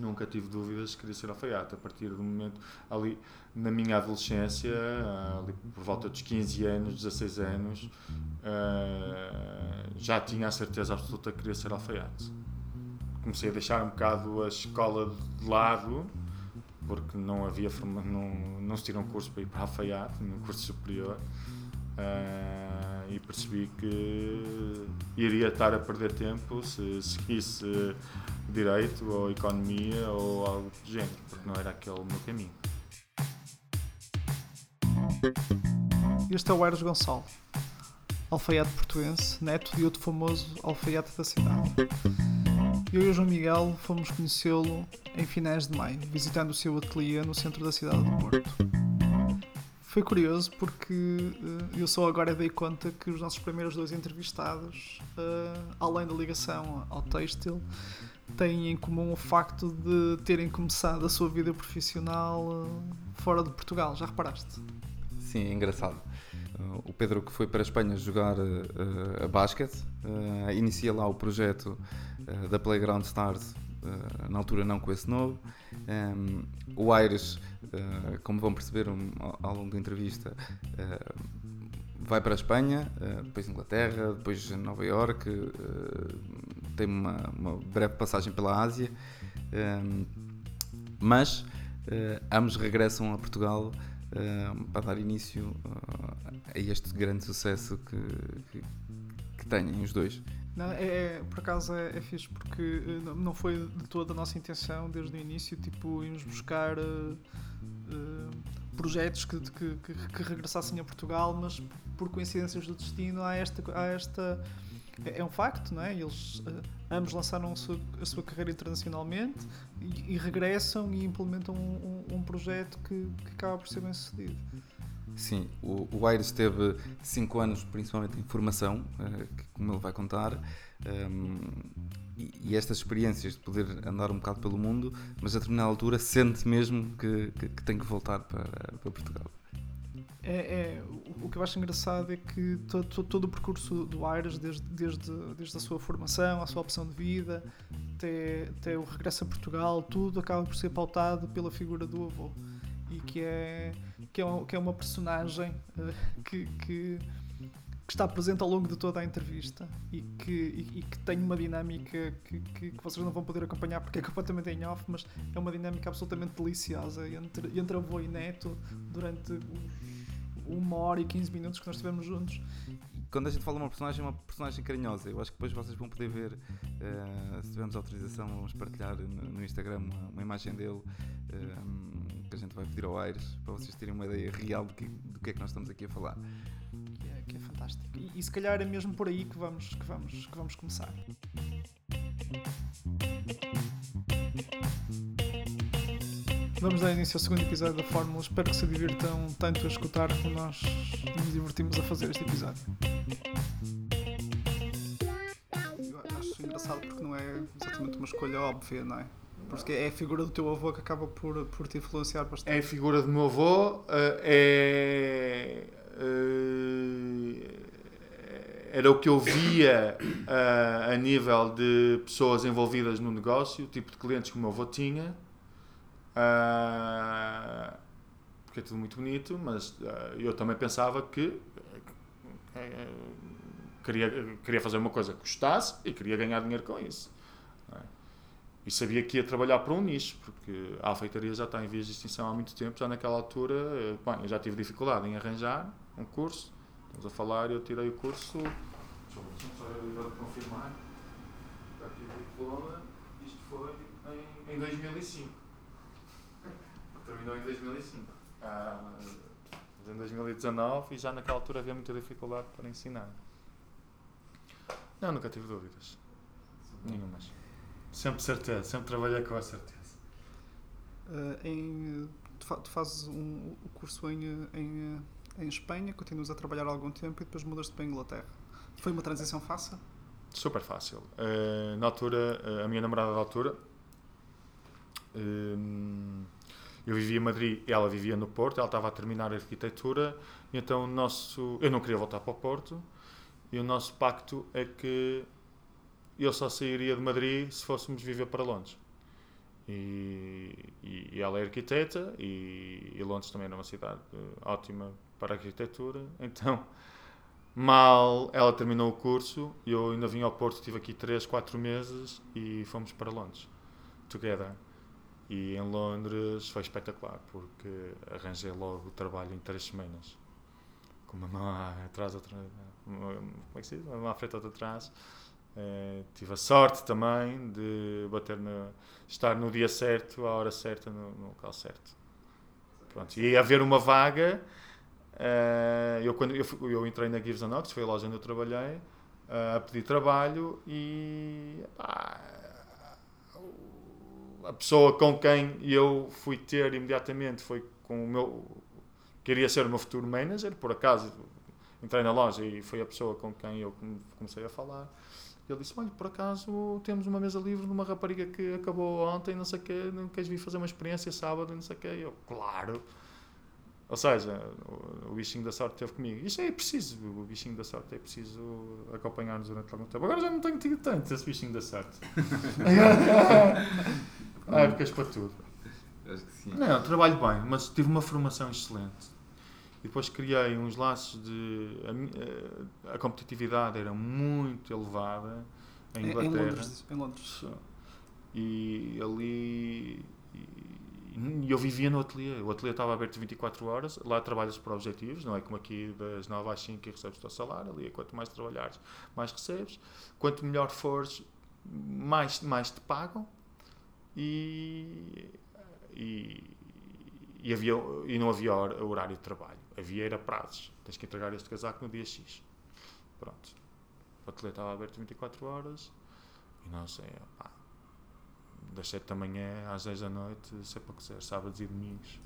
Nunca tive dúvidas que queria ser alfaiate. A partir do momento, ali na minha adolescência, ali por volta dos 15 anos, 16 anos, já tinha a certeza absoluta que queria ser alfaiate. Comecei a deixar um bocado a escola de lado, porque não havia não, não se tira um curso para ir para alfaiate, num curso superior. Uh, e percebi que iria estar a perder tempo se seguisse direito ou economia ou algo do género, porque não era aquele o meu caminho. Este é o Aires Gonçalo, alfaiate portuense, neto de outro famoso alfaiate da cidade. Eu e o João Miguel fomos conhecê-lo em finais de maio, visitando o seu ateliê no centro da cidade do Porto. Foi curioso porque uh, eu só agora dei conta que os nossos primeiros dois entrevistados, uh, além da ligação ao têxtil, têm em comum o facto de terem começado a sua vida profissional uh, fora de Portugal. Já reparaste? Sim, é engraçado. o Pedro que foi para a Espanha jogar a basquete, inicia lá o projeto da Playground Stars Uh, na altura não com esse novo. Um, o Aires, uh, como vão perceber um, ao longo da entrevista, uh, vai para a Espanha, depois Inglaterra, depois Nova York, tem uma, uma, breve passagem pela Ásia, um, mas ambos regressam a Portugal para dar início a este grande sucesso que, que, que têm os dois. Não, é, é, por acaso é, é fixe porque eh, não foi de toda a nossa intenção desde o início, tipo, irmos buscar uh, uh, projetos que, que, que, regressassem a Portugal, mas por coincidências do destino há esta. Há esta é, é um facto, não é? Eles uh, ambos lançaram a sua, a sua carreira internacionalmente e, e regressam e implementam um, um, um projeto que, que acaba por ser bem sucedido. Sim, o, o Aires teve 5 anos principalmente em formação, uh, como ele vai contar, um, ehm, e, e, estas experiências de poder andar um bocado pelo mundo, mas a determinada altura sente mesmo que, que, que tem que voltar para, para Portugal. É, é, o que eu acho engraçado é que todo, todo, o percurso do Aires, desde, desde, desde a sua formação, a sua opção de vida, até, até o regresso a Portugal, tudo acaba por ser pautado pela figura do avô. E que é que é, que é uma personagem uh, que, que, que, está presente ao longo de toda a entrevista e que, e, e que tem uma dinâmica que, que, que, vocês não vão poder acompanhar porque é completamente em off, mas é uma dinâmica absolutamente deliciosa entre, entre avô e neto durante uma hora e 15 minutos que nós estivemos juntos quando a gente fala de uma personagem, é uma personagem carinhosa. Eu acho que depois vocês vão poder ver, uh, se tivermos autorização, vamos partilhar no, no Instagram uma, uma, imagem dele uh, que a gente vai pedir ao Aires para vocês terem uma ideia real do que, do que é que nós estamos aqui a falar. Que é, fantástico. E, e, se calhar é mesmo por aí que vamos, que vamos, que vamos começar. Vamos dar início ao segundo episódio da Fórmula. Espero que se divirtam tanto a escutar como nós nos divertimos a fazer este episódio. Eu acho engraçado porque não é exatamente uma escolha óbvia, não é? Porque é a figura do teu avô que acaba por, por te influenciar bastante. É a figura do meu avô, eh, é. Eh, era o que eu via a, eh, a nível de pessoas envolvidas no negócio, o tipo de clientes que o meu avô tinha. Uh, porque é tudo muito bonito, mas uh, eu também pensava que uh, queria, queria fazer uma coisa que custasse e queria ganhar dinheiro com isso. É? E sabia que ia trabalhar para um nicho, porque a alfeitaria já está em vias de extinção há muito tempo, já naquela altura, bem, eu já tive dificuldade em arranjar um curso, estamos a falar, eu tirei o curso, deixa eu só confirmar, está aqui o diploma, isto foi em, em 2005 terminou em 2005. Ah, em 2019 e já naquela altura havia muita dificuldade para ensinar. Não, nunca tive dúvidas. Sim. Nenhumas. Sempre certeza, sempre trabalhei com a certeza. Uh, em, tu, tu fazes um, o curso em, em, em Espanha, continuas a trabalhar há algum tempo e depois mudas-te para a Inglaterra. Foi uma transição fácil? Super fácil. Uh, na altura, uh, a minha namorada da altura. Uh, eu vivia em Madrid, ela vivia no Porto, ela estava a terminar a arquitetura, então nosso, eu não queria voltar para o Porto, e o nosso pacto é que eu só sairia de Madrid se fôssemos viver para Londres. E, e, e ela é arquiteta e, e Londres também era uma cidade eh, ótima para a arquitetura. Então, mal ela terminou o curso, eu ainda vim ao Porto, estive aqui 3, 4 meses e fomos para Londres, together. E em Londres foi espetacular, porque arranjei logo trabalho em 3 semanas. Com uma mão atrás, outra. Como é que se diz? Uma mão à frente, outra atrás. Eh, tive a sorte também de bater no, estar no dia certo, à hora certa, no, no local certo. Pronto, e haver uma vaga. Eh, eu, quando eu, eu entrei na Gives and Ox, foi a loja onde eu trabalhei, eh, a pedir trabalho e pá, a pessoa com quem eu fui ter imediatamente foi com o meu. queria ser o meu futuro manager, por acaso entrei na loja e foi a pessoa com quem eu come- comecei a falar. Ele disse: Olha, por acaso temos uma mesa livre de uma rapariga que acabou ontem, não sei o quê, não queres vir fazer uma experiência sábado, não sei o quê. Eu, claro. Ou seja, o, bichinho da sorte esteve comigo. Isto é preciso, o bichinho da sorte é preciso acompanhar-nos durante algum tempo. Agora já não tenho tido tanto esse bichinho da sorte. Há épocas para tudo. Acho que sim. Não, trabalho bem, mas tive uma formação excelente. E depois criei uns laços de. A, eh, a competitividade era muito elevada em Em, em Inglaterra. Londres. Em Londres. E ali. E, eu vivia no ateliê. O ateliê estava aberto 24 horas. Lá trabalhas por objetivos, não é como aqui das 9 às 5 e recebes o teu salário. Ali, quanto mais trabalhares, mais recebes. Quanto melhor fores, mais, mais te pagam. E, e, e, havia, e não havia hor- horário de trabalho. Havia era prazos. Tens que entregar este casaco no dia X. Pronto. O ateliê estava aberto 24 horas. E não sei, das 7 da manhã às 10 da noite, sei para quiser, sábados e domingos.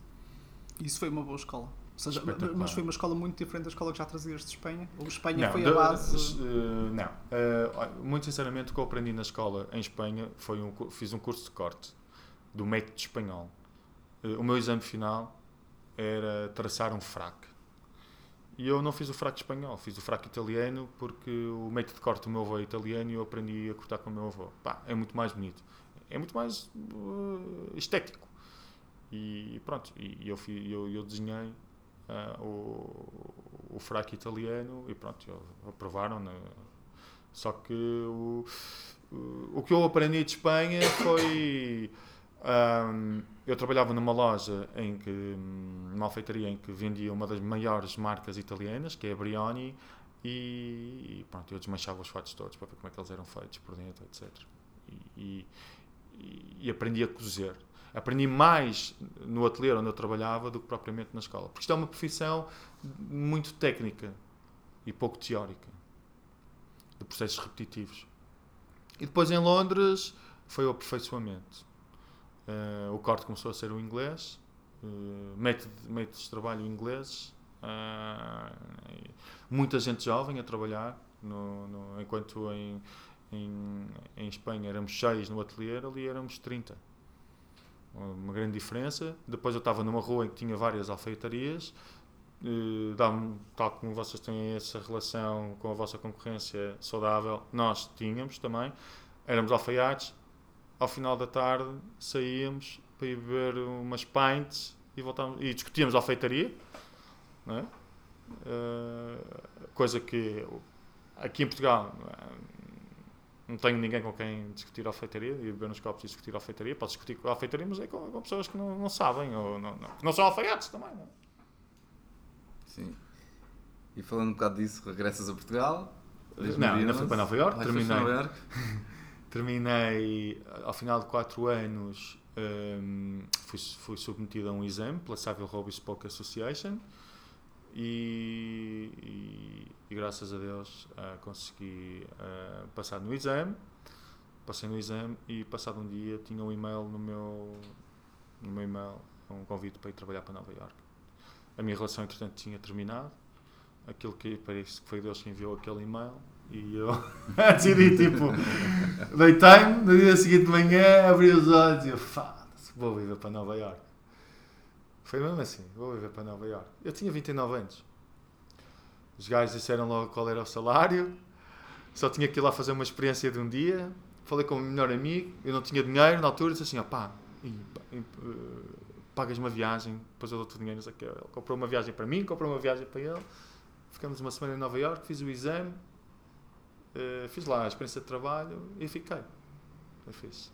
Isso foi uma boa escola. Seja, mas foi uma escola muito diferente da escola que já trazias de Espanha? Ou Espanha Não, foi de- a base? eh, não. Olha, muito sinceramente, o que eu aprendi na escola em Espanha foi um, fiz um curso de corte do método espanhol. Eh, o meu exame final era traçar um fraque. E eu não fiz o fraque espanhol, fiz o fraque italiano porque o método de corte do meu avô é italiano e eu aprendi a cortar com o meu avô. Pá, é muito mais bonito. É muito mais eh, estético. E pronto, e eu, fi- eu, eu desenhei ah, o, o fraco italiano e pronto, aprovaram. né? Só que o, o, que eu aprendi de Espanha foi. ahm, eu trabalhava numa loja em que, numa alfeitaria em que vendia uma das maiores marcas italianas, que é a Brioni, e, e pronto, eu desmanchava os fatos todos para ver como é que eles eram feitos por dentro, etc. E, e, e aprendi a cozer. Aprendi mais no ateliê onde eu trabalhava do que propriamente na escola. Porque isto é uma profissão muito técnica e pouco teórica, de processos repetitivos. E depois em Londres foi o aperfeiçoamento. Eh, o corte começou a ser o inglês, uh, método, métodos de trabalho ingleses, e muita gente jovem a trabalhar, no, no- enquanto em, em, em Espanha éramos 6 no ateliê, ali éramos 30 uma grande diferença. Depois eu estava numa rua em que tinha várias alfaiatarias, eh, tal como vocês têm essa relação com a vossa concorrência saudável, nós tínhamos também. Éramos alfaiates, ao final da tarde saíamos para ir beber umas pints e, voltávamos, e discutíamos alfeitaria, é? Eh, coisa que aqui em Portugal não tenho ninguém com quem discutir alfeitaria e beber nos copos e discutir alfeitaria. Posso discutir com alfeitaria, mas é com, com pessoas que não, não sabem ou não, não, que não são alfaiates também. Não é? Sim. E falando um bocado disso, regressas a Portugal? Não, ainda fui para Nova Iorque, terminei. Nova? Terminei ao final de 4 anos. hum, fui, fui submetido a um exame pela Savile Row Bespoke Association e, e- e graças a Deus ah, consegui ah, passar no exame. Passei no exame e passado um dia tinha um e-mail no meu, no meu e-mail, um convite para ir trabalhar para Nova Iorque. A minha relação entretanto tinha terminado. Aquilo que parece que foi Deus que enviou aquele e-mail e eu decidi tipo deitei-me no dia seguinte de manhã, abri os olhos e eu foda-se, vou viver para Nova Iorque. Foi mesmo assim, vou viver para Nova Iorque. Eu tinha 29 anos. Os gajos disseram logo qual era o salário. Só tinha que ir lá fazer uma experiência de um dia. Falei com o meu melhor amigo, eu não tinha dinheiro na altura, disse assim, ó pá, e, e, uh, pagas uma viagem, depois eu dou-te dinheiro. Ele comprou uma viagem para mim, comprou uma viagem para ele. Ficamos uma semana em Nova York, fiz o exame, uh, fiz lá a experiência de trabalho e fiquei. Eu fiz.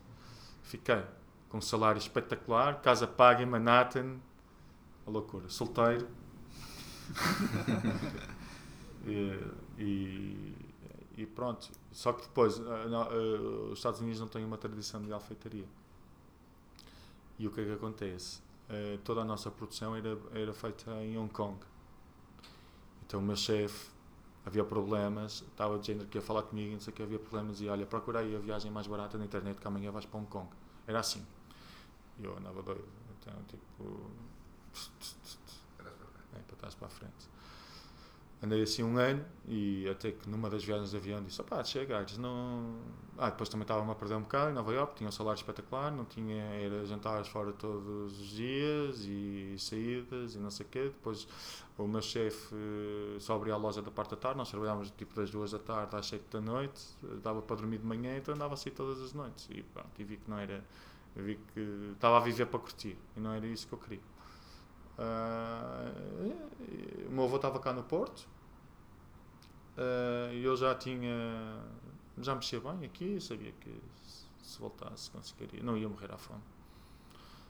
Fiquei com um salário espetacular, casa paga em Manhattan, a loucura, solteiro. e, e, e, pronto. Só que depois, uh, uh, os Estados Unidos não têm uma tradição de alfeitaria. E o que é que acontece? Uh, toda a nossa produção era, era feita em Hong Kong. Então o meu chefe havia problemas, estava de género que ia falar comigo, não sei que havia problemas, e olha, procura aí a viagem mais barata na internet que amanhã vais para Hong Kong. Era assim. E eu andava doido. Então, tipo. É, para trás para a frente. Andei assim um ano e até que numa das viagens de avião disse: opá, chega, não. Ah, depois também estava-me a perder um bocado em Nova York, tinha um salário espetacular, não tinha. Era jantares fora todos os dias e saídas e não sei o quê. Depois o meu chefe só abria a loja da parte da tarde, nós trabalhávamos tipo das duas da tarde às sete da noite, dava para dormir de manhã, então andava assim todas as noites. E pronto, e vi que não era. Vi que estava a viver para curtir e não era isso que eu queria. Uh, o meu avô estava cá no Porto e uh, eu já tinha. Já mexia bem aqui, sabia que se voltasse conseguiria, não ia morrer à fome.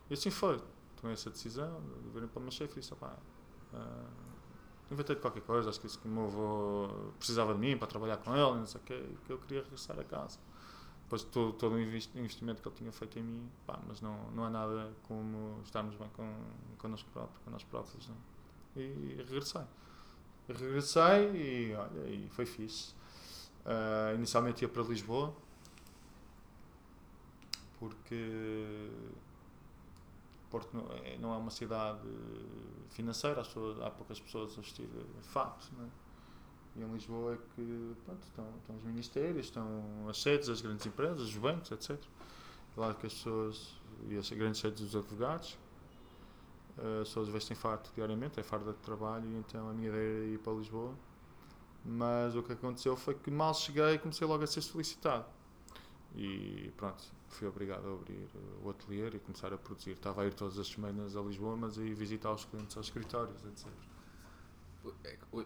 E assim foi. Tomei essa decisão de virem para o meu chefe e disse: pá, uh, inventei de qualquer coisa, acho que, que o meu avô precisava de mim para trabalhar com ele, não sei o que, que eu queria regressar a casa depois todo, todo o investimento que ele tinha feito em mim, pá, mas não, não é nada como estarmos bem com, connosco próprios, com nós próprios. Não? E regressei. Regressei e olha, e foi fixe. Uh, inicialmente ia para Lisboa, porque Porto não é, é uma cidade financeira, pessoas, há poucas pessoas a vestir é? E em Lisboa é que pronto, estão, estão os ministérios, estão as sedes das grandes empresas, os bancos, etc. Lá que as pessoas, e as grandes sedes dos advogados, as pessoas vestem farto diariamente, é farda de trabalho, então a minha ideia era ir para Lisboa. Mas o que aconteceu foi que mal cheguei comecei logo a ser solicitado. E pronto, fui obrigado a abrir o ateliê e começar a produzir. Estava a ir todas as semanas a Lisboa, mas aí visitar os clientes aos escritórios, etc.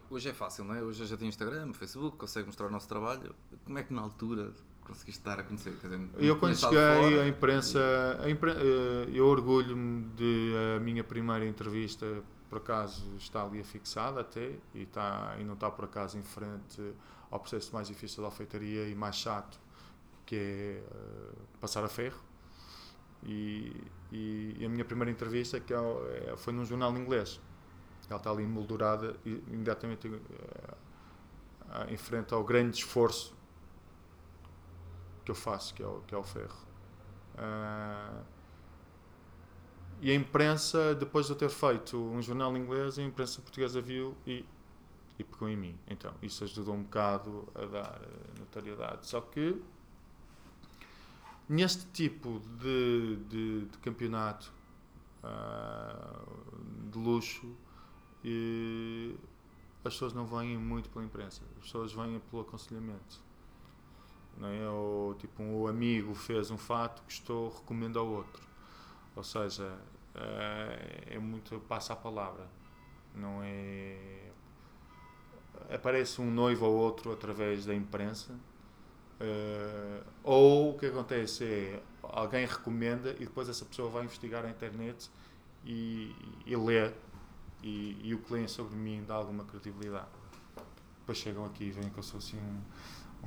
Hoje é fácil, não é? Hoje já tem Instagram, Facebook, consegue mostrar o nosso trabalho. Como é que na altura conseguiste dar a conhecer? Dizer, eu quando cheguei à imprensa, impre... Eh, eu orgulho-me de a minha primeira entrevista, por acaso está ali afixada até, e, está, e não está por acaso em frente ao processo mais difícil da alfeitaria e mais chato, que é uh, passar a ferro. E, e, e, a minha primeira entrevista que é, é foi num jornal inglês ela está ali emoldurada e imediatamente uh, em frente ao grande esforço que eu faço, que é o, que é o ferro. Uh, e a imprensa, depois de eu ter feito um jornal inglês, a imprensa portuguesa viu e, e pegou em mim. Então, isso ajudou um bocado a dar notoriedade. Só que neste tipo de, de, de campeonato uh, de luxo, e as pessoas não vêm muito pela imprensa, as pessoas vêm pelo aconselhamento. Não é? Ou tipo, um amigo fez um fato, gostou, recomenda ao outro. Ou seja, é, é muito passa a palavra. Não é. Aparece um noivo ou outro através da imprensa. Uh, ou o que acontece é alguém recomenda e depois essa pessoa vai investigar a internet e, e lê e, e o que leem sobre mim dá alguma credibilidade. Depois chegam aqui e veem que eu sou assim um,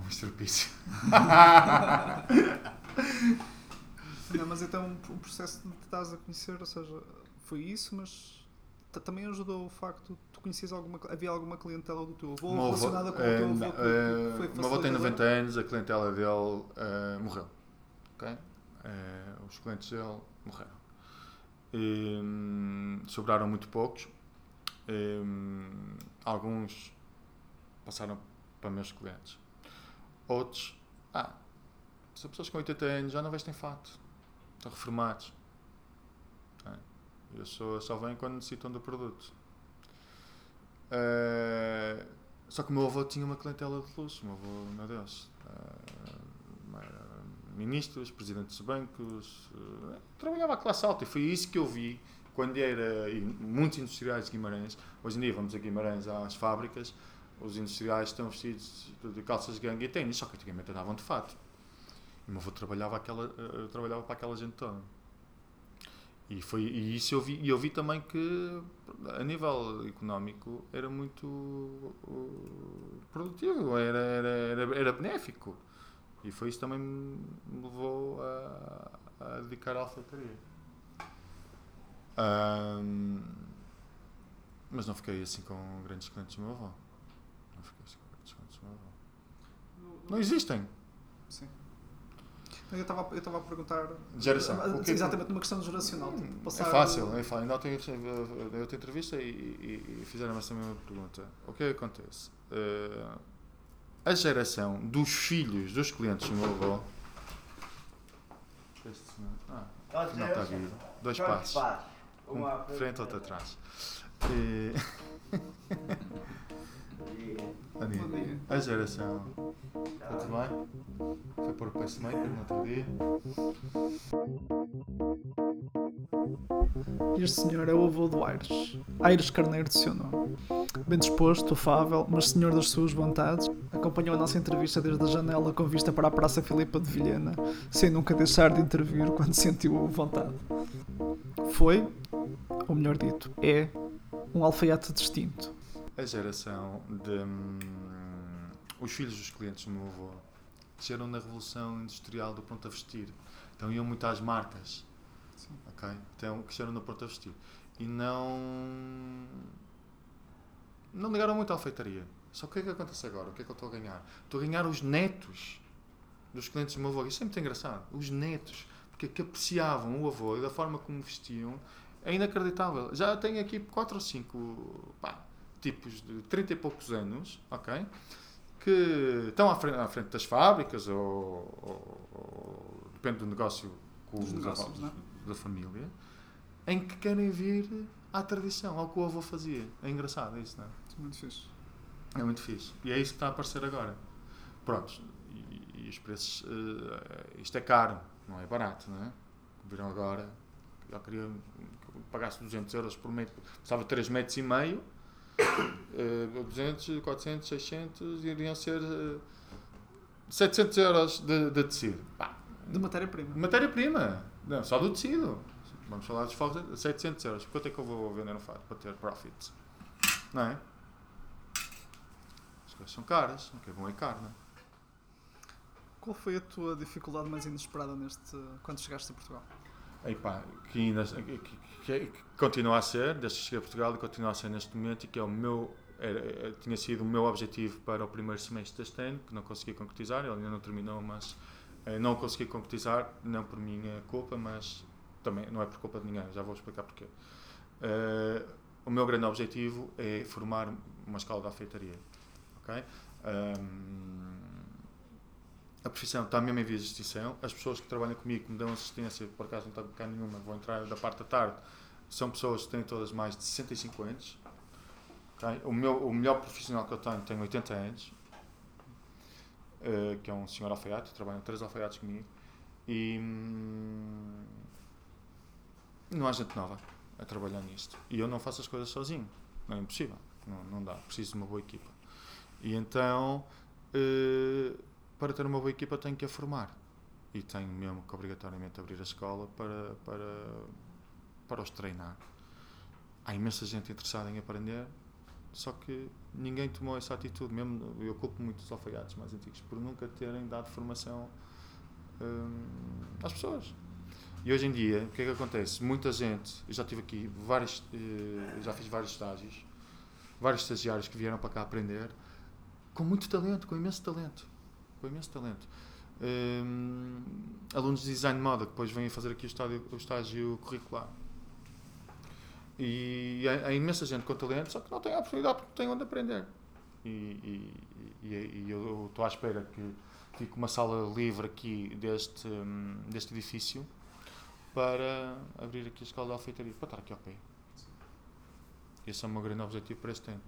um estrupício. Não, mas então o processo de te estás a conhecer, ou seja, foi isso, mas também ajudou o facto de tu conheces alguma havia alguma clientela do teu avô relacionada com o teu avô que, uh, foi meu avô tem 90 anos a clientela dele uh, morreu okay? uh, os clientes dele morreram e, um, sobraram muito poucos um, alguns passaram para meus clientes. Outros, ah, são pessoas com 80 anos, já não vestem fato, estão reformados. É. Eu sou, só venho quando necessitam do produto. Uh, só que o meu avô tinha uma clientela de luxo, o meu avô, meu Deus, uh, ministros, presidentes de bancos, eh, trabalhava a classe alta e foi isso que eu vi quando era e muitos industriais de Guimarães. Hoje em dia vamos a Guimarães às fábricas, os industriais estão vestidos de calças de gangue e tênis, só que antigamente andavam de fato. E meu avô trabalhava, aquela, eh, trabalhava para aquela gente toda. E, foi, e isso eu vi, e eu vi também que a nível económico era muito uh, produtivo, era, era, era, era benéfico. E foi isso também me levou a, a dedicar à alfaiataria. Ahm, mas não fiquei assim com grandes clientes do meu avô. Não fiquei assim com grandes clientes do meu avô. Não existem. Sim. Eu estava eu estava a perguntar. Geração. Ah, que- Exatamente numa questão geracional. tipo, É passar- fácil, é fácil. Ainda ontem eu outra entrevista e, e, e fizeram essa mesma pergunta. O que é que acontece? Eh, a geração dos filhos dos clientes do meu avô. Este senhor- Ah, não está vivo. Dois passos. Um Uma de frente, outro atrás. E, Bom dia. Bom dia. a geração. Está tudo bem? Foi pôr o pacemaker no outro dia. Este senhor é o avô do Aires. Aires Carneiro de seu nome. Bem disposto, afável, mas senhor das suas vontades, acompanhou a nossa entrevista desde a janela com vista para a Praça Filipa de Vilhena, sem nunca deixar de intervir quando sentiu vontade. Foi, ou melhor dito, é, um alfaiate distinto. A geração de. hum, os filhos dos clientes do meu avô cresceram na revolução industrial do pronto a vestir. Então iam muito às marcas. Ok? Então cresceram no pronto a vestir. E não. Não ligaram muito à alfeitaria. Só que o que é que acontece agora? O que é que eu estou a ganhar? Estou a ganhar os netos dos clientes do meu avô. Isso é muito engraçado. Os netos. Porque que apreciavam o avô e da forma como vestiam é inacreditável. Já tenho aqui quatro ou cinco pá, tipos de 30 e poucos anos, ok? Que estão à frente, à frente das fábricas ou, ou- ou depende do negócio com os negócios, avós é? da família, em que querem vir à tradição, ao que o avô fazia. É engraçado isso, não é? Muito fixe. É muito fixe. E é isso que está a aparecer agora. Prontos. E, e os preços. eh, isto é caro, não é barato, não é? Viram agora. Eu queria que eu pagasse 200 euros por metro. De 3 metros e meio. Eh, 200, 400, 600. Iriam ser eh, 700 euros de, de tecido. Pá, De matéria-prima. Matéria-prima. Não, só do tecido. Vamos falar dos fogos. 700 euros. Quanto é que eu vou vender um fato para ter profit? Não é? As coisas são caras. O que é bom é caro, não é? Qual foi a tua dificuldade mais inesperada neste quando chegaste a Portugal? Aí pá, que, ainda, que, que- continua a ser, desde que cheguei a Portugal, e continua a ser neste momento, e que é o meu, era, era- tinha sido o meu objetivo para o primeiro semestre deste ano, que não consegui concretizar, ele ainda não terminou, mas eh, não consegui concretizar, não por minha culpa, mas também não é por culpa de ninguém, já vou explicar porquê. Eh, o meu grande objetivo é formar uma escola de alfeitaria, ok? Ahm, a profissão está mesmo em vias de extinção. As pessoas que trabalham comigo, que me dão assistência, por acaso não está cá nenhuma, vou entrar da parte da tarde, são pessoas que têm todas mais de 65 anos. ok? O, meu, o melhor profissional que eu tenho tem 80 anos, eh, que é um senhor alfaiate, trabalham três alfaiates comigo. E hum, não há gente nova a trabalhar nisto. E eu não faço as coisas sozinho. Não é impossível. Não, não dá. Preciso de uma boa equipa. E então, eh, para ter uma boa equipa, tenho que a formar. E tenho mesmo que obrigatoriamente abrir a escola para, para, para os treinar. Há imensa gente interessada em aprender, só que ninguém tomou essa atitude. Mesmo eu culpo muito os alfaiates mais antigos por nunca terem dado formação hum, às pessoas. E hoje em dia, o que é que acontece? Muita gente, eu já tive aqui vários, eh, já fiz vários estágios, vários estagiários que vieram para cá aprender, com muito talento, com imenso talento, com imenso talento. Hum, alunos de design de moda que depois vêm fazer aqui o estágio, o estágio curricular. E há, há imensa gente com talento, só que não tem a oportunidade porque não tem onde aprender. E, e, e, e eu estou à espera que fique uma sala livre aqui deste, hum, deste edifício para abrir aqui a escola de alfeitaria, para estar aqui ao pé. Esse é o meu grande objetivo para este ano.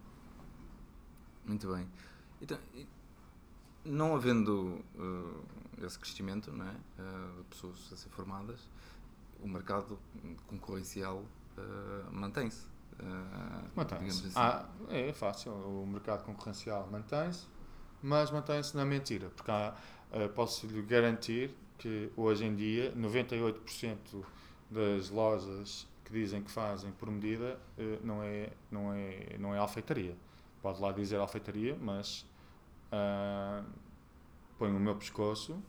Muito bem. Então, não havendo uh, esse crescimento não é? Uh, de pessoas a ser formadas, o mercado concorrencial uh, mantém-se. mantém-se. Assim. Ah, é fácil. O mercado concorrencial mantém-se, mas mantém-se na mentira. Porque posso-lhe garantir que hoje em dia 98% das lojas que dizem que fazem por medida não é, não é, não é alfeitaria. Pode lá dizer alfeitaria, mas uh, ponho o meu pescoço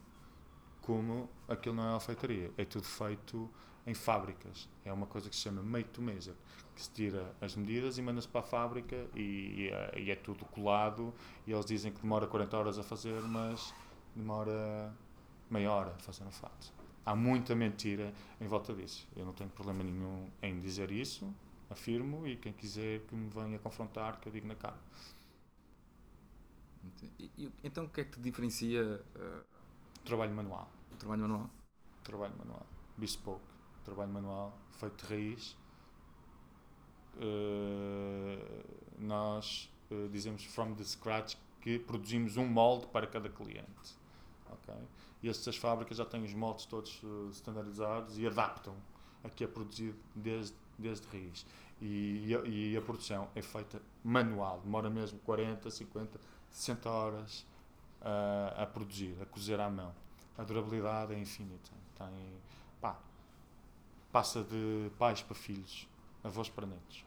como aquilo não é alfeitaria. É tudo feito em fábricas. É uma coisa que se chama made to measure, que se tira as medidas e manda-se para a fábrica e, e, é, e, é tudo colado e eles dizem que demora 40 horas a fazer, mas demora meia hora a fazer um fato. Há muita mentira em volta disso. Eu não tenho problema nenhum em dizer isso, afirmo, e quem quiser que me venha confrontar, que eu digo na cara. Então o que é que te diferencia? Uh, trabalho manual. Trabalho manual? Trabalho manual. Bespoke. Trabalho manual, feito de raiz. Uh, nós uh, dizemos from the scratch que produzimos um molde para cada cliente. Okay? E essas fábricas já têm os moldes todos standardizados e adaptam a que é produzido desde, desde raiz. E, e, a, e a produção é feita manual, demora mesmo 40, 50, 60 horas uh, a produzir, a cozer à mão. A durabilidade é infinita. Tem, pá, passa de pais para filhos, avós para netos.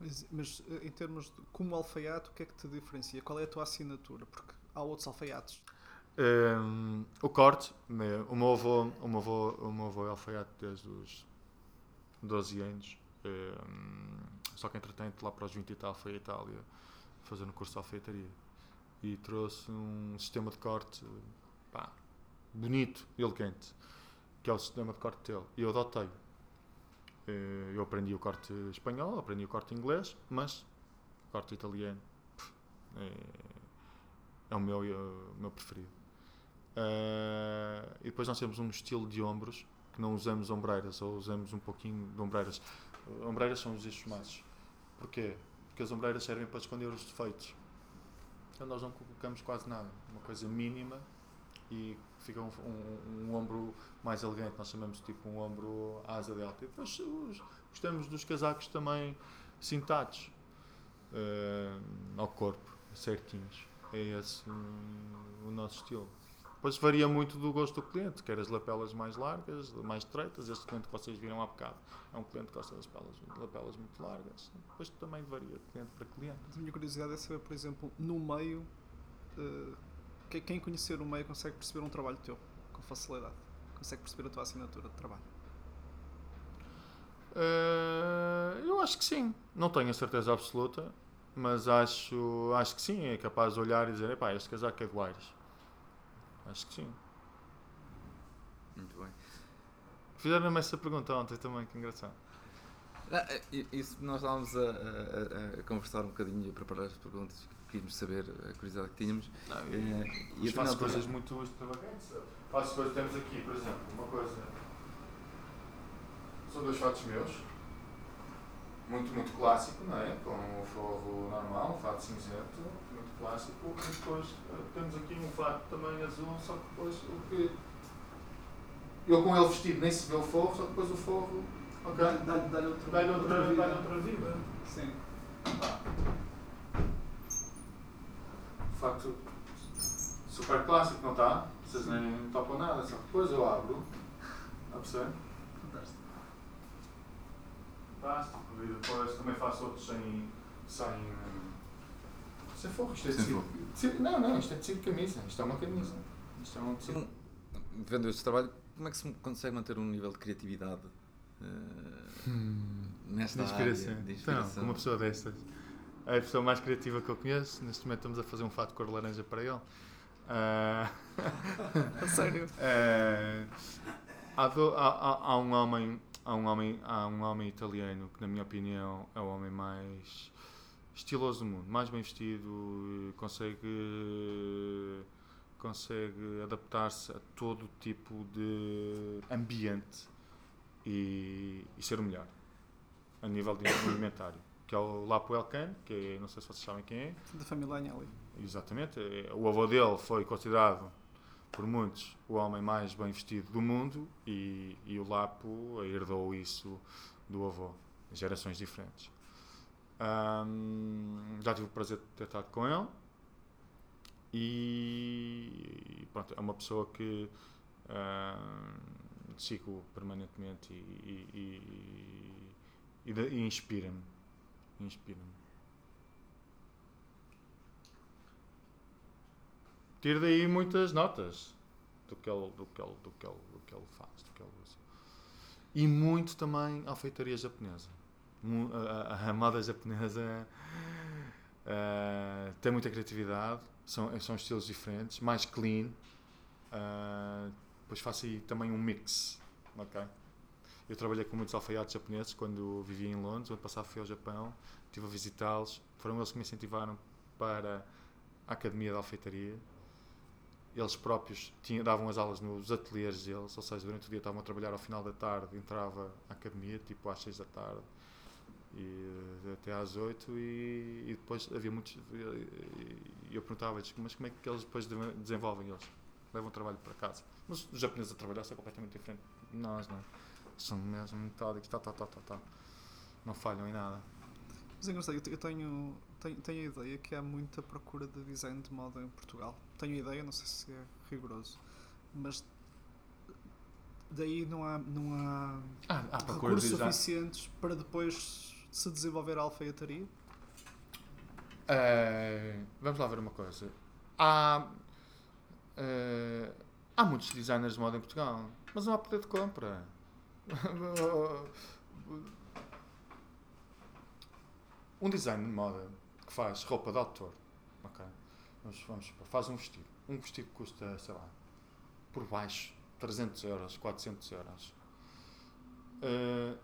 Mas, mas, eh, em termos de como alfaiate, o que é que te diferencia? Qual é a tua assinatura? Porque há outros alfaiates. Um, o corte, né, o meu avô, o meu avô, o meu avô é alfaiate desde os 12 anos. Um, só que entretanto, lá para os 20 e tal, foi a Itália fazer um curso de alfeitaria e trouxe um sistema de corte pá, bonito, elegante, que é o sistema de corte dele. E eu adotei. Eh, eu aprendi o corte espanhol, aprendi o corte inglês, mas o corte italiano é, é o meu, é o meu preferido. Uh, e depois nós temos um estilo de ombros que não usamos ombreiras ou usamos um pouquinho de ombreiras. Ombreiras são os eixos machos. Porquê? Porque as ombreiras servem para esconder os defeitos. Então nós não colocamos quase nada, uma coisa mínima e fica um, um, um ombro mais elegante, nós chamamos tipo um ombro asa delta. E depois os, gostamos dos casacos também cintados uh, ao corpo, certinhos. É esse um, o nosso estilo. Depois varia muito do gosto do cliente, quer as lapelas mais largas, mais estreitas. Este cliente que vocês viram há bocado é um cliente que gosta das lapelas, lapelas muito largas. Depois também varia de cliente para cliente. A minha curiosidade é saber, por exemplo, no meio, uh, quem conhecer o meio consegue perceber um trabalho teu com facilidade? Consegue perceber a tua assinatura de trabalho? Uh, eu acho que sim. Não tenho a certeza absoluta, mas acho, acho que sim. É capaz de olhar e dizer: este casaco é do Aires Acho que sim. Muito bem. Fizeram-me essa pergunta ontem também, que engraçado. Ah, isso, nós estávamos a, a, a, conversar um bocadinho, a preparar as perguntas, queríamos saber a curiosidade que tínhamos. Não, e, e faço coisas muito extravagantes. Faço coisas, temos aqui, por exemplo, uma coisa. São dois fatos meus, muito, muito clássico, não é? Com o forro normal, um fato cinzento, clássico. E depois eh, temos aqui um fato também azul, só que depois o que. Eu com ele vestido nem se vê o forro, só que depois o forro. Ok? Dá-lhe dá outra, dá outra, outra, dá outra vida. Sim. Ah. Fato super clássico, não está? Vocês nem topam nada, só que depois eu abro. Está a perceber? Fantástico. Fantástico. E depois também faço outros sem. sem. Sem forro. Isto é tecido. tecido. Não, não, isto é tecido de camisa. Isto é uma camisa. Isto é um tecido. Vendo este trabalho, como é que se consegue manter um nível de criatividade uh, hum, nesta de inspiração. área de inspiração? Então, uma pessoa destas. É a pessoa mais criativa que eu conheço. Neste momento estamos a fazer um fato de cor laranja para ele. Uh, Sério? Uh, há, do, há, há, há, um homem há um homem há um homem italiano que na minha opinião é o homem mais estiloso do mundo mais bem vestido consegue consegue adaptar-se a todo tipo de ambiente e, e, ser o melhor a nível de alimentário que é o Lapo Elkan, que é, não sei se vocês sabem quem é. Da família Agnelli. Exatamente. é- O avô dele foi considerado, por muitos, o homem mais bem vestido do mundo e, e o Lapo herdou isso do avô, gerações diferentes. Ahm, já tive o prazer de ter estado com ele e pronto, é uma pessoa que ahm, sigo permanentemente e, e- e- e inspira-me. Inspira-me. Tiro daí muitas notas do que ele, do que ele, do que ele, do que ele faz. Do que ele. E muito também a alfeitaria japonesa. A, a- a moda japonesa eh, tem muita criatividade, são, são estilos diferentes, mais clean. eh, depois faço aí também um mix. ok? Eu trabalhei com muitos alfaiates japoneses quando vivia em Londres, o ano passado fui ao Japão, estive a visitá-los, foram eles que me incentivaram para a Academia de Alfeitaria. Eles próprios tinham, davam as aulas nos ateliês deles, ou seja, durante o dia estavam a trabalhar, ao final da tarde entrava à academia, tipo às 6 da tarde, e eh, até às 8, e, e depois havia muitos. E eu perguntava-lhes, mas como é que eles depois de- desenvolvem eles? Levam o trabalho para casa. Mas os japoneses a trabalhar são completamente diferente de nós, não é? São mesmo metódicos, tá, tá, tá, tá, tá. Não falham em nada. Mas é engraçado, eu te- eu tenho, tenho, tenho a ideia que há muita procura de design de moda em Portugal. Tenho a ideia, não sei se é rigoroso, mas daí não há, não há Ah, há recursos design. suficientes para depois se desenvolver a alfaiataria. Eh, vamos lá ver uma coisa. Há, eh, há muitos designers de moda em Portugal, mas não há poder de compra. um designer de moda que faz roupa de autor, ok? Vamos, vamos faz um vestido. Um vestido que custa, sei lá, por baixo, 300 euros, 400 euros. Eh,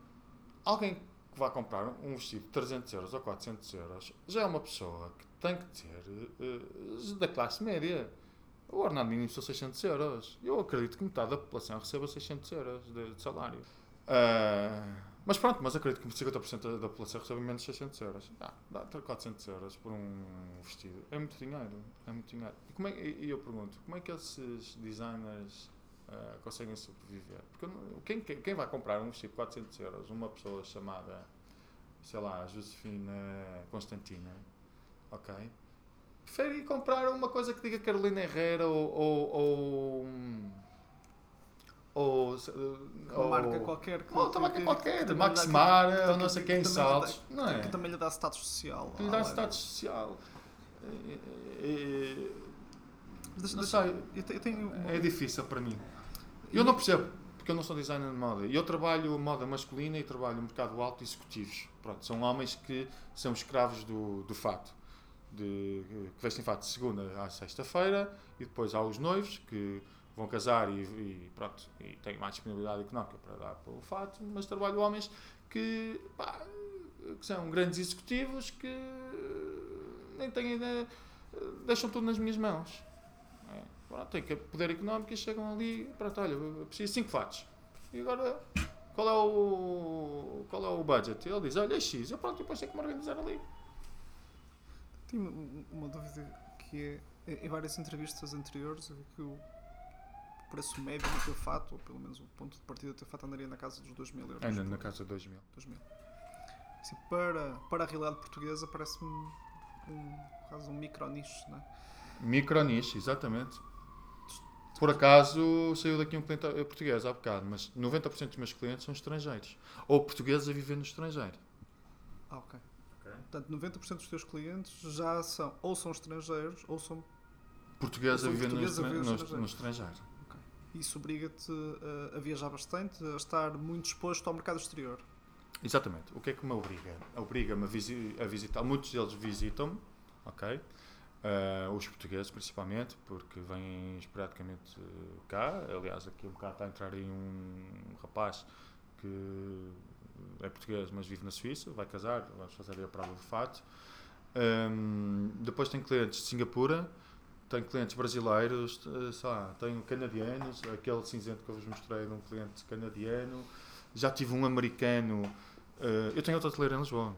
alguém que vai comprar um vestido de 300 euros ou 400 euros já é uma pessoa que tem que ter eh, da classe média. O ordenado mínimo são 600 euros. Eu acredito que metade da população receba 600 euros de, de salário. Ah, mas pronto, mas acredito que 50% da, população recebe menos de 600 euros. Ah, dá 400 euros por um vestido. É muito dinheiro. É muito dinheiro. E, como é, e eu pergunto, como é que esses designers ah, conseguem sobreviver? Porque não- quem, quem, vai comprar um vestido de 400 euros? Uma pessoa chamada, sei lá, Josefina Constantina, ok? Prefere ir comprar uma coisa que diga Carolina Herrera ou. ou, ou ou, Uma ou- marca qualquer que, ou outra marca que- qualquer, que Maximar, que- ou não sei que quem, saltos, dá- não é? Que também lhe dá status social. Que lhe dá status social. E- e- deixa-. Eu eu tenho uma- É difícil para mim. Eu não percebo, porque eu não sou designer de moda. Eu trabalho moda masculina e trabalho mercado alto executivos. Pronto, são homens que são escravos do, do fato. De, que vestem fato de segunda à sexta-feira e depois há os noivos que vão casar e, e pronto, e têm mais disponibilidade económica para dar pelo fato, mas trabalho homens que, pá, que são grandes executivos que nem têm ideia, deixam tudo nas minhas mãos. Pronto, tem que poder económico e chegam ali, pronto, olha, preciso de 5 fatos. E agora, qual é o qual é o budget? Ele diz, olha, é X. Eu pronto, depois tenho que me organizar ali. Tenho um- uma dúvida que é, em várias entrevistas anteriores, eu vi que o preço médio do teu fato, ou pelo menos o ponto de partida do teu fato, andaria na casa dos 2 mil euros. Ainda na casa de 2 mil. 2 mil. Assim, para, para a realidade portuguesa parece-me um, quase um micro nicho, não é? Micro niche, exatamente. Por acaso saiu daqui um cliente eh, português há bocado, mas 90% dos meus clientes são estrangeiros. Ou portugueses a viver no estrangeiro. Ah, ok. Portanto, 90% dos teus clientes já são ou são estrangeiros ou são. Portugueses a viver no, portugueses a estra- viver no no- estrangeiro. no estrangeiro. Isso obriga-te a, a viajar bastante, a estar muito exposto ao mercado exterior. Exatamente. O que é que me obriga? Obriga-me a, visi- a visitar. Muitos deles visitam-me, ok? Ah, os portugueses, principalmente, porque vêm esporadicamente eh, cá. Aliás, aqui um bocado está a entrar aí um rapaz que é português, mas vive na Suíça, vai casar, vamos fazer a prova de fato. Ahm, depois tem clientes de Singapura, tem clientes brasileiros, eh, sei lá, tenho canadianos, aquele cinzento que eu vos mostrei de um cliente canadiano. Já tive um americano. eh, eu tenho outro ateliê em Lisboa.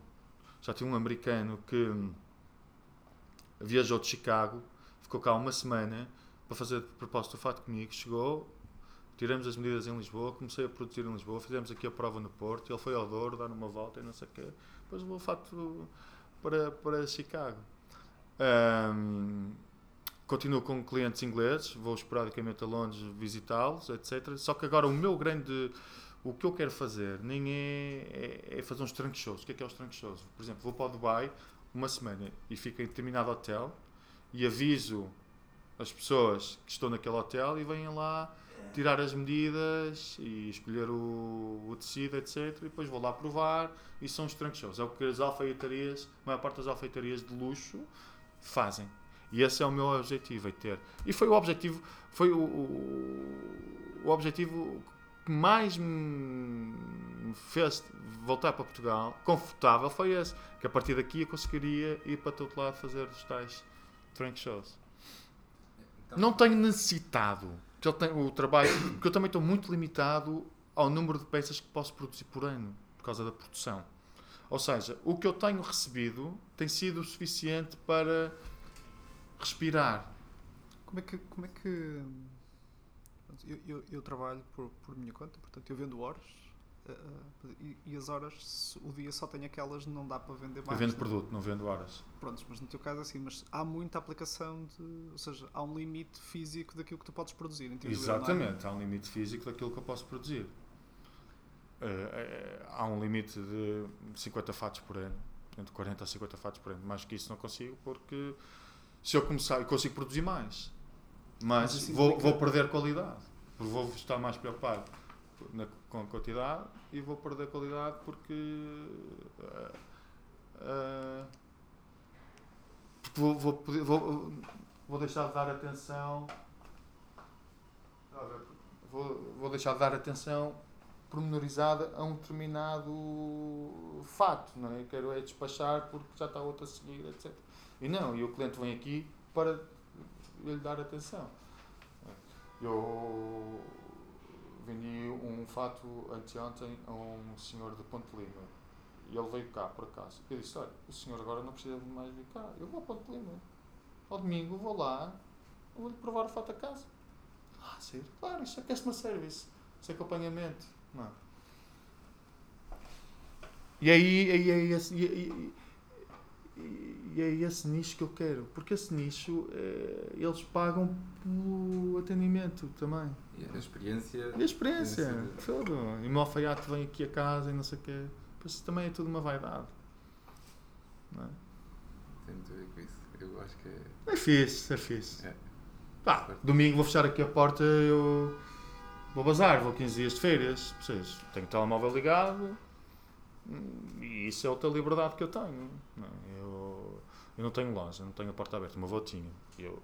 Já tive um americano que viajou de Chicago, ficou cá uma semana para fazer propósito do fato comigo. Chegou, tiramos as medidas em Lisboa, comecei a produzir em Lisboa, fizemos aqui a prova no Porto. Ele foi ao Douro dar uma volta e não sei o quê. Depois levou o fato para, para Chicago. Hum, continuo com clientes ingleses, vou esporadicamente a Londres visitá-los, etc. Só que agora o meu grande. O que eu quero fazer nem é, é, é fazer uns trunk shows. O que é que é os trunk shows? Por exemplo, vou para o Dubai uma semana e fico em determinado hotel e aviso as pessoas que estão naquele hotel e vêm lá tirar as medidas e escolher o, o tecido, etc. E depois vou lá provar e são os trunk. É o que as alfaiatarias, a maior parte das alfaiatarias de luxo fazem. E esse é o meu objetivo, é ter. E foi o objetivo, foi o, o, o objetivo que mais me fez voltar para Portugal, confortável, foi esse. Que a partir daqui eu conseguiria ir para todo lado fazer os tais trunk shows. Então, Não tenho necessitado. Que eu tenho o trabalho, porque eu também estou muito limitado ao número de peças que posso produzir por ano, por causa da produção. Ou seja, o que eu tenho recebido tem sido o suficiente para respirar. Como é que. Como é que eu, eu, eu trabalho por, por minha conta, portanto eu vendo horas eh, e, e as horas, o dia só tem aquelas, não dá para vender Eu mais. vendo né? produto, não vendo horas. Prontos, mas no teu caso é assim, mas há muita aplicação de. Ou seja, há um limite físico daquilo que tu podes produzir. é? Exatamente, há um limite físico daquilo que eu posso produzir. Eh, eh, há um limite de 50 fatos por ano, entre 40 a 50 fatos por ano. Mais que isso não consigo, porque se eu começar, eu consigo produzir mais, mas Mas isso vou, vou perder qualidade. Vou estar mais preocupado na- com a quantidade e vou perder qualidade porque. eh, porque vou, vou, vou, vou deixar de dar atenção vou, vou deixar de dar atenção pormenorizada a um determinado fato, não é? Eu quero é despachar porque já está outro a seguir, etc. E não, e o cliente vem aqui para eu lhe dar atenção. Eu vendi um fato anteontem a um senhor de Ponte Lima e ele veio cá por acaso. Eu disse: Olha, o senhor agora não precisa mais vir cá, eu vou a Ponte Lima. Ao domingo vou lá, vou-lhe provar o fato a casa. Ah, sério? Claro, isso é customer service. Isso é acompanhamento. Não. E aí, aí é esse, e, e- e- é esse nicho que eu quero. Porque esse nicho, eh, eles pagam pelo atendimento também. E a experiência. E a experiência, Experiência. tudo. E o meu alfaiate vem aqui a casa e não sei o quê. Isso também é tudo uma vaidade. Não é? Tem muito a ver com isso. Eu acho que é. É fixe, é fixe. É. Pá, domingo vou fechar aqui a porta, eu vou bazar, vou 15 dias de férias. Vocês, tenho o telemóvel ligado hum, e isso é outra liberdade que eu tenho. É? eu, eu não tenho loja, não tenho a porta aberta, o meu avô tinha. E Eu,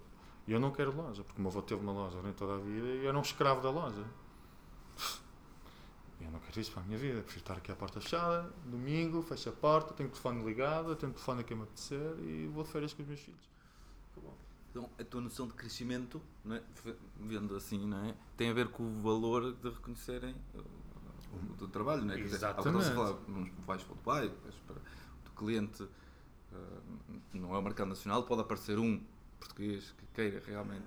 eu não quero loja, porque o meu avô teve uma loja durante toda a vida e eu era um escravo da loja. Eu não quero isso para a minha vida, prefiro estar aqui à porta fechada, domingo, fecho a porta, tenho o telefone ligado, tenho o telefone a quem me apetecer e vou de férias com os meus filhos. Então, a tua noção de crescimento, é? Vendo assim, não é? Tem a ver com o valor de reconhecerem uh, o, teu trabalho, não é? Dizer, há Exatamente. você falava, vamos- vais para o Dubai, vais para o cliente, não é o mercado nacional, pode aparecer um português que queira realmente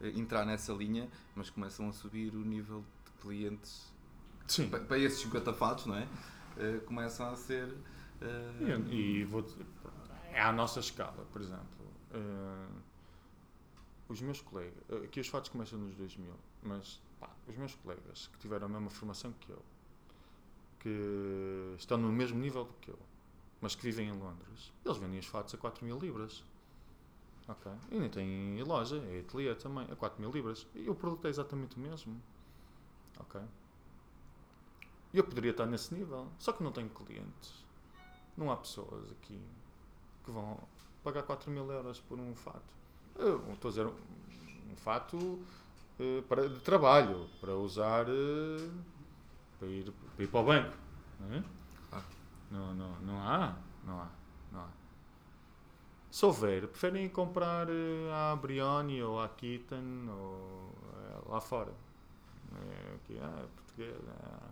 uh, entrar nessa linha, mas começam a subir o nível de clientes Sim. pa- para esses 50 fatos, não é? Uh, começam a ser. uh, E, e vou é à nossa escala, por exemplo. eh, os meus colegas, eh, aqui os fatos começam nos 2000, mas pá, os meus colegas que tiveram a mesma formação que eu, que estão no mesmo nível que eu, mas que vivem em Londres, eles vendem os fatos a 4 mil libras. Ok? E nem têm loja, é ateliê também, a 4 mil libras. E o produto é exatamente o mesmo. Ok? Eu poderia estar nesse nível, só que não tenho clientes. Não há pessoas aqui que vão pagar 4 mil euros por um fato. Eu estou a dizer um, um fato eh, para, de trabalho, para usar eh, para, ir, para ir para o banco. Não, é? Não, não, não há. Não há. Não há. Se houver, preferem comprar eh, à Brioni ou à Keaton ou eh, lá fora. É, aqui, ah, é português. ah,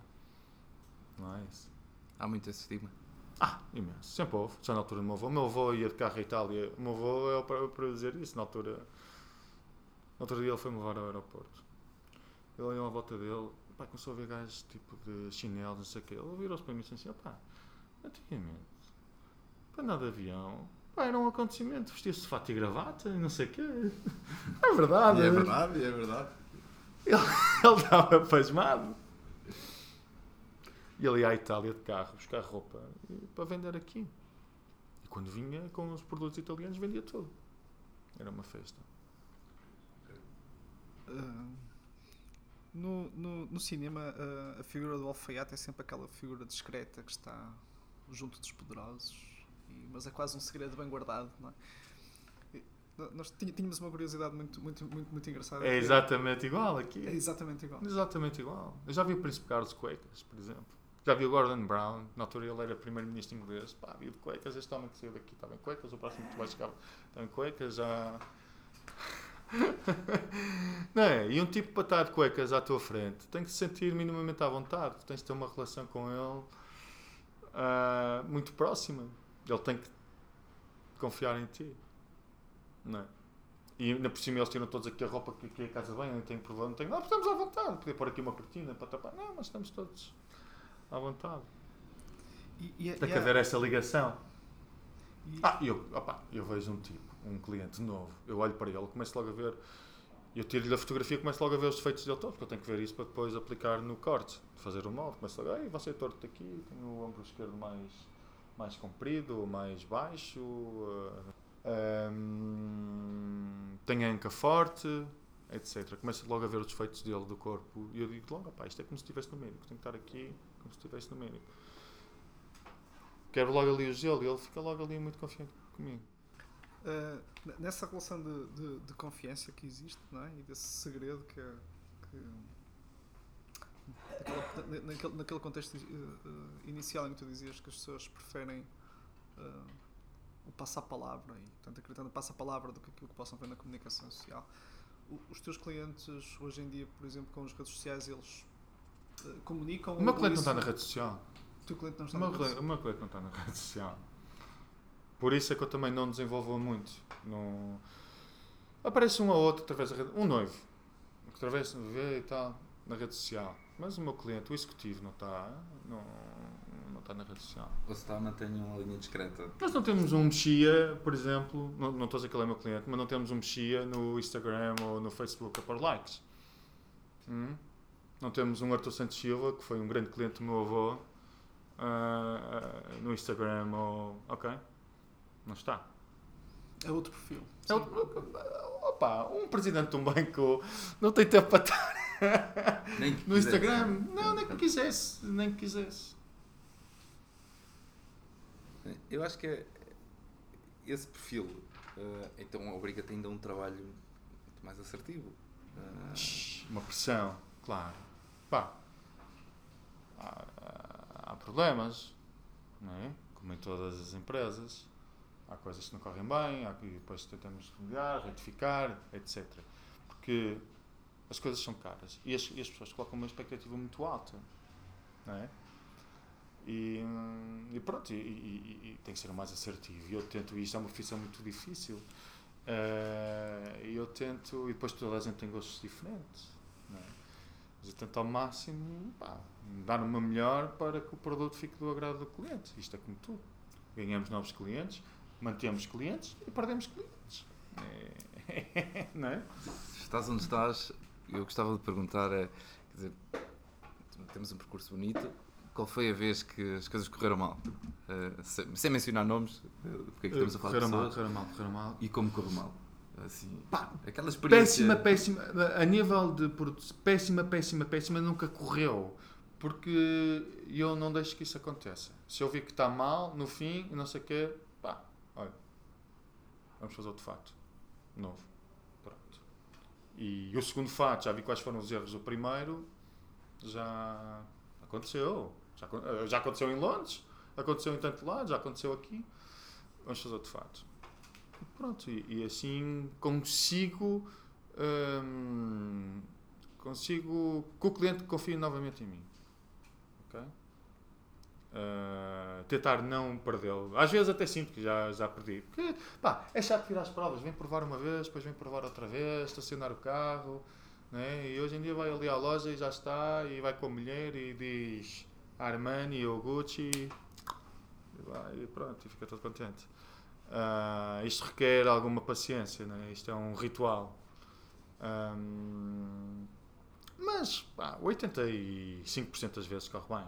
não é isso. há muito esse estigma. Ah, imenso. Sempre houve. Já na altura do meu avô. O meu avô ia de carro à Itália. O meu avô é para, para dizer isso. Na altura, na altura dia ele foi-me levar ao aeroporto. Ele olhou à volta dele. Pá, começou a ver gajos tipo de chinelos, não sei o quê. Ele virou-se para mim e disse assim: pá, antigamente, para andar de avião, pá, era um acontecimento. Vestia-se de fato e gravata e não sei o quê. É verdade. E é verdade, é verdade. Ele estava pasmado. E ele ia à Itália de carro buscar roupa e- para vender aqui. E quando vinha com os produtos italianos, vendia tudo. Era uma festa. Ah, no, no, no cinema, ah, a figura do alfaiate é sempre aquela figura discreta que está junto dos poderosos, e- mas é quase um segredo bem guardado. Não é? Nós tínhamos uma curiosidade muito, muito, muito, muito engraçada. É que exatamente igual aqui. É exatamente igual. Exatamente igual. Eu já vi o Príncipe Carlos de Cuecas, por exemplo. Já vi o Gordon Brown, na altura ele era primeiro-ministro inglês. Pá, vi de Cuecas, este homem que saiu daqui estava em Cuecas, o próximo que tu vais chegar está em Cuecas, já. Não é? E um tipo para estar de cuecas à tua frente tem que se sentir minimamente à vontade. Tens de ter uma relação com ele ah, muito próxima. Ele tem que confiar em ti. Não é? E ainda por cima eles tiram todos aqui a roupa que aqui a casa bem, não tem problema, não tem. Não, estamos à vontade, podia pôr aqui uma cortina para tapar. Não, mas estamos todos à vontade. E, e, Tem e que há- haver essa ligação. e- Ah, e eu, opa, eu vejo um tipo, um cliente novo, eu olho para ele, começo logo a ver, eu tiro-lhe a fotografia e começo logo a ver os defeitos dele todos, porque eu tenho que ver isso para depois aplicar no corte, fazer o molde. Começo logo, Ei, você é torto aqui, tem o ombro esquerdo mais, mais comprido, mais baixo, ah, ahm, tem a anca forte, etc. Começo logo a ver os defeitos dele do corpo e eu digo logo, opá, isto é como se estivesse no médico, tem que estar aqui como se estivesse no médico. Quero logo ali o gelo e ele fica logo ali muito confiante comigo. Uh, nessa relação de, de, de confiança que existe não é? e desse segredo que, é- que naquela- na- naquele, naquele contexto uh, inicial em que tu dizias que as pessoas preferem uh, o passo-palavra e portanto acreditando no passo-palavra do que aquilo que possam ver na comunicação social O- os teus clientes hoje em dia por exemplo com as redes sociais eles comunicam O meu cliente não está na rede social. o teu cliente não O está meu, na rede cliente, o meu cliente não está na rede social. Por isso é que eu também não desenvolvo muito. Não... Aparece um ou outro através da rede. Um noivo. Através vê e tal na rede social. Mas o meu cliente, o executivo, não está. Não, não está na rede social. Ou se está, mantenha uma linha discreta. Nós não temos um mexia, por exemplo, não, não estou a dizer que ele é meu cliente, mas não temos um mexia no Instagram ou no Facebook a pôr likes. Hum? Não temos um Arthur Santos Silva, que foi um grande cliente do meu avô, ah, ah, no Instagram ou. Ok? Não está. é outro perfil É outro- opa, um presidente de um banco não tem tempo para estar Nem que no quisesse. Instagram. Não, nem que quisesse. Nem que quisesse. Eu acho que é esse perfil eh, então obriga-te ainda a um trabalho muito mais assertivo. Eh, Uma pressão, claro. Pá, há, há- há problemas, não é? Como em todas as empresas. Há coisas que não correm bem, há depois tentamos remediar, retificar, etc. Porque as coisas são caras e as, e as pessoas colocam uma expectativa muito alta, não é? E, hum, e pronto, e, e- e tem que ser o mais assertivo. E eu tento, e isto é uma profissão muito difícil. Eh, E eu tento, e depois toda a gente tem gostos diferentes. Não é? Mas eu tento ao máximo pá, dar uma melhor para que o produto fique do agrado do cliente. Isto é como tudo. Ganhamos novos clientes, mantemos clientes e perdemos clientes. É- não é? estás onde estás, eu gostava de perguntar, é, quer dizer, temos um percurso bonito. Qual foi a vez que as coisas correram mal? Eh, sem, sem mencionar nomes, eh, porque aqui estamos a falar de correram mal, correram mal, correram mal. E como correu mal? Assim, Pá, aquela experiência. Péssima, péssima. A nível de produtos, péssima, péssima, péssima, nunca correu. Porque eu não deixo que isso aconteça. Se eu vi que está mal, no fim, e não sei o quê, vamos fazer outro fato. Novo. Pronto. E o segundo fato, já vi quais foram os erros do primeiro, já aconteceu. Já, eh, já aconteceu em Londres, aconteceu em tanto lado, já aconteceu aqui. Vamos fazer outro fato. Pronto, e, e assim consigo hum, consigo que o cliente confie novamente em mim. Ok? Ah, tentar não perdê-lo. Às vezes até sinto que já, já perdi. Porque, pá, é chato vir às provas. Vem provar uma vez, depois vem provar outra vez, estacionar o carro. Né? E hoje em dia vai ali à loja e já está, e vai com a mulher e diz Armani ou Gucci. E, vai, e pronto, e fica todo contente. Ah, isto requer alguma paciência, né? isto é um ritual. Ahm, mas pá, 85% das vezes corre bem.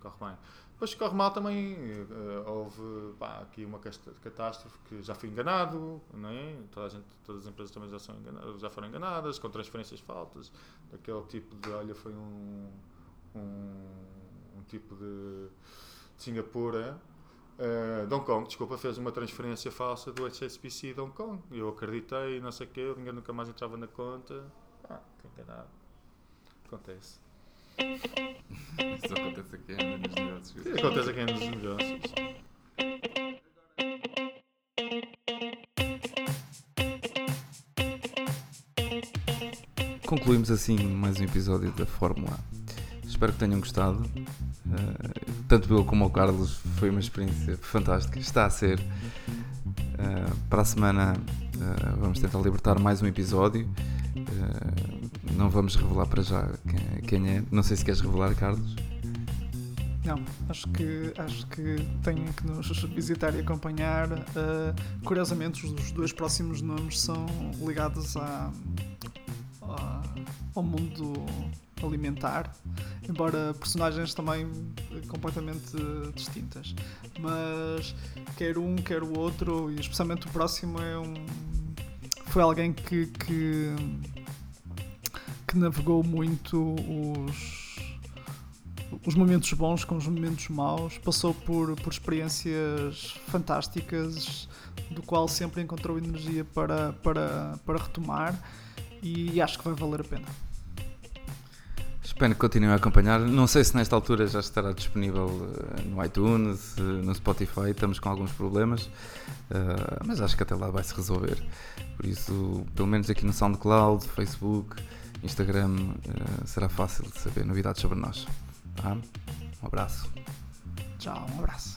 Corre bem. Depois corre mal também. eh, houve pá, aqui uma catástrofe que já fui enganado, não é? Toda a gente, todas as empresas também já, são enganadas, já foram enganadas, com transferências faltas. Daquele tipo de. Olha, foi um, um, um tipo de, de Singapura. eh, de Hong Kong, desculpa, fez uma transferência falsa do HSBC de Hong Kong. Eu acreditei, não sei o quê, dinheiro nunca mais entrava na conta. Ah, enganado. Acontece. Isso acontece aqui ainda nos negócios. Acontece aqui nos negócios. Concluímos assim mais um episódio da Fórmula A. Espero que tenham gostado. Uh, tanto eu como o Carlos foi uma experiência fantástica. Está a ser. Uh, para a semana uh, vamos tentar libertar mais um episódio. Não vamos revelar para já quem, quem é. Não sei se queres revelar, Carlos. Não, acho que, acho que têm que nos visitar e acompanhar. Uh, curiosamente, os dois próximos nomes são ligados à, à- ao mundo alimentar, embora personagens também completamente distintas. Mas quer um, quer o outro, e especialmente o próximo é um. Foi alguém que, que, que navegou muito os os momentos bons com os momentos maus, passou por, por experiências fantásticas, do qual sempre encontrou energia para, para, para retomar e acho que vai valer a pena. Espero que continuem a acompanhar. Não sei se nesta altura já estará disponível eh, no iTunes, eh, no Spotify. Estamos com alguns problemas, eh, mas acho que até lá vai se resolver. Por isso, pelo menos aqui no SoundCloud, Facebook, Instagram uh, será fácil de saber novidades sobre nós. Tá? Um abraço. Tchau, um abraço.